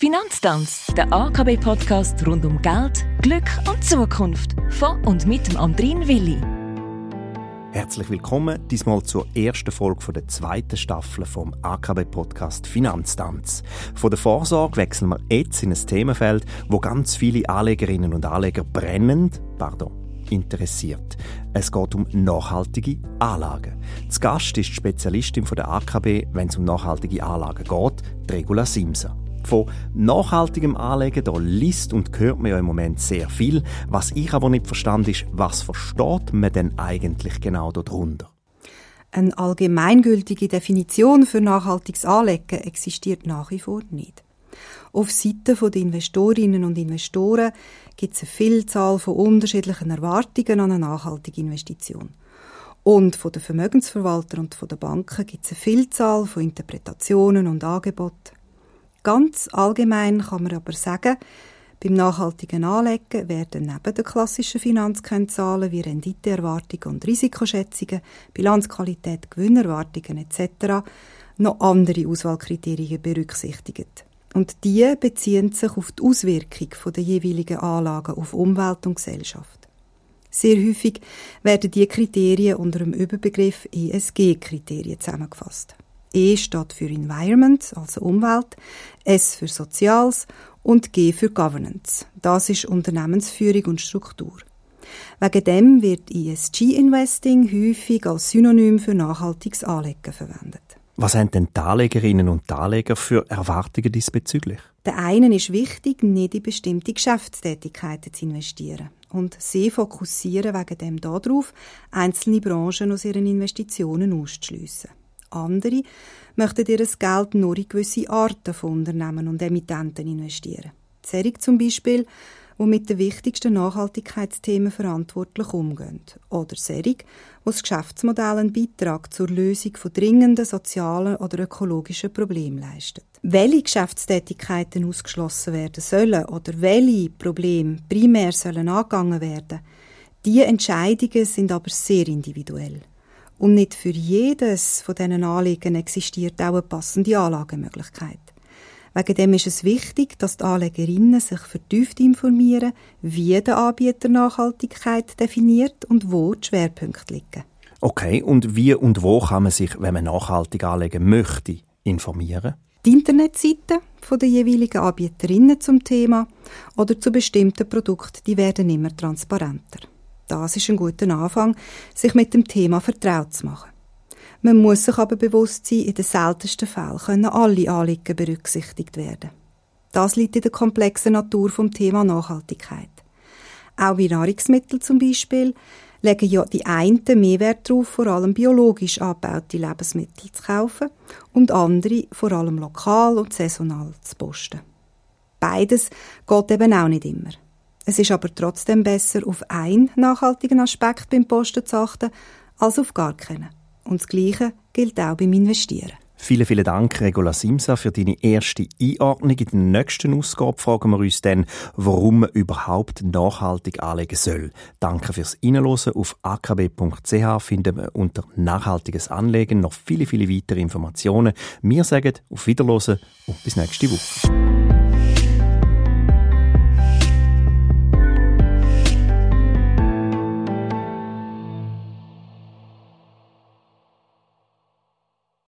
Finanztanz, der AKB-Podcast rund um Geld, Glück und Zukunft. Von und mit dem Andrin Willi. Herzlich willkommen diesmal zur ersten Folge der zweiten Staffel vom AKB-Podcast Finanztanz. Von der Vorsorge wechseln wir jetzt in ein Themenfeld, wo ganz viele Anlegerinnen und Anleger brennend, pardon, interessiert. Es geht um nachhaltige Anlagen. Das Gast ist die Spezialistin von der AKB, wenn es um nachhaltige Anlagen geht, Regula Simser. Von nachhaltigem Anlegen da liest und hört man ja im Moment sehr viel. Was ich aber nicht verstand, ist, was versteht man denn eigentlich genau darunter? Eine allgemeingültige Definition für nachhaltiges Anlegen existiert nach wie vor nicht. Auf Seiten der Investorinnen und Investoren gibt es eine Vielzahl von unterschiedlichen Erwartungen an eine nachhaltige Investition. Und von den Vermögensverwaltern und von den Banken gibt es eine Vielzahl von Interpretationen und Angeboten. Ganz allgemein kann man aber sagen, beim nachhaltigen Anlegen werden neben den klassischen Finanzkennzahlen wie Renditeerwartungen und Risikoschätzungen, Bilanzqualität, Gewinnerwartungen etc. noch andere Auswahlkriterien berücksichtigt. Und die beziehen sich auf die Auswirkung der jeweiligen Anlagen auf Umwelt und Gesellschaft. Sehr häufig werden diese Kriterien unter dem Überbegriff ESG-Kriterien zusammengefasst. E steht für Environment, also Umwelt, S für Soziales und G für Governance. Das ist Unternehmensführung und Struktur. Wegen dem wird ESG-Investing häufig als Synonym für nachhaltiges Anlegen verwendet. Was haben denn die Anlegerinnen und Anleger für Erwartungen diesbezüglich? Der einen ist wichtig, nicht in bestimmte Geschäftstätigkeiten zu investieren. Und sie fokussieren wegen dem darauf, einzelne Branchen aus ihren Investitionen auszuschliessen. Andere möchten ihr Geld nur in gewisse Arten von Unternehmen und Emittenten investieren. Zerig zum Beispiel, die mit den wichtigsten Nachhaltigkeitsthemen verantwortlich umgehen. Oder Serig, wo das Geschäftsmodell einen Beitrag zur Lösung von dringenden sozialen oder ökologischen Problemen leistet. Welche Geschäftstätigkeiten ausgeschlossen werden sollen oder welche Probleme primär sollen angegangen werden, diese Entscheidungen sind aber sehr individuell. Und nicht für jedes von diesen Anliegen existiert auch eine passende Anlagemöglichkeit. Wegen dem ist es wichtig, dass die Anlegerinnen sich vertieft informieren, wie der Anbieter Nachhaltigkeit definiert und wo die Schwerpunkte liegen. Okay, und wie und wo kann man sich, wenn man nachhaltig anlegen möchte, informieren? Die Internetseiten der jeweiligen Anbieterinnen zum Thema oder zu bestimmten Produkten, die werden immer transparenter. Das ist ein guter Anfang, sich mit dem Thema vertraut zu machen. Man muss sich aber bewusst sein, in den seltensten Fällen können alle Anliegen berücksichtigt werden. Das liegt in der komplexen Natur vom Thema Nachhaltigkeit. Auch bei Nahrungsmitteln zum Beispiel legen ja die einen mehr Wert darauf, vor allem biologisch angebaute Lebensmittel zu kaufen und andere vor allem lokal und saisonal zu posten. Beides geht eben auch nicht immer. Es ist aber trotzdem besser, auf einen nachhaltigen Aspekt beim Posten zu achten, als auf gar keinen. Und das Gleiche gilt auch beim Investieren. Vielen, vielen Dank, Regula Simsa, für deine erste Einordnung. In der nächsten Ausgabe fragen wir uns dann, warum man überhaupt nachhaltig anlegen soll. Danke fürs Reinhören. Auf akb.ch finden wir unter nachhaltiges Anlegen noch viele, viele weitere Informationen. Wir sagen auf Wiederhören und bis nächste Woche.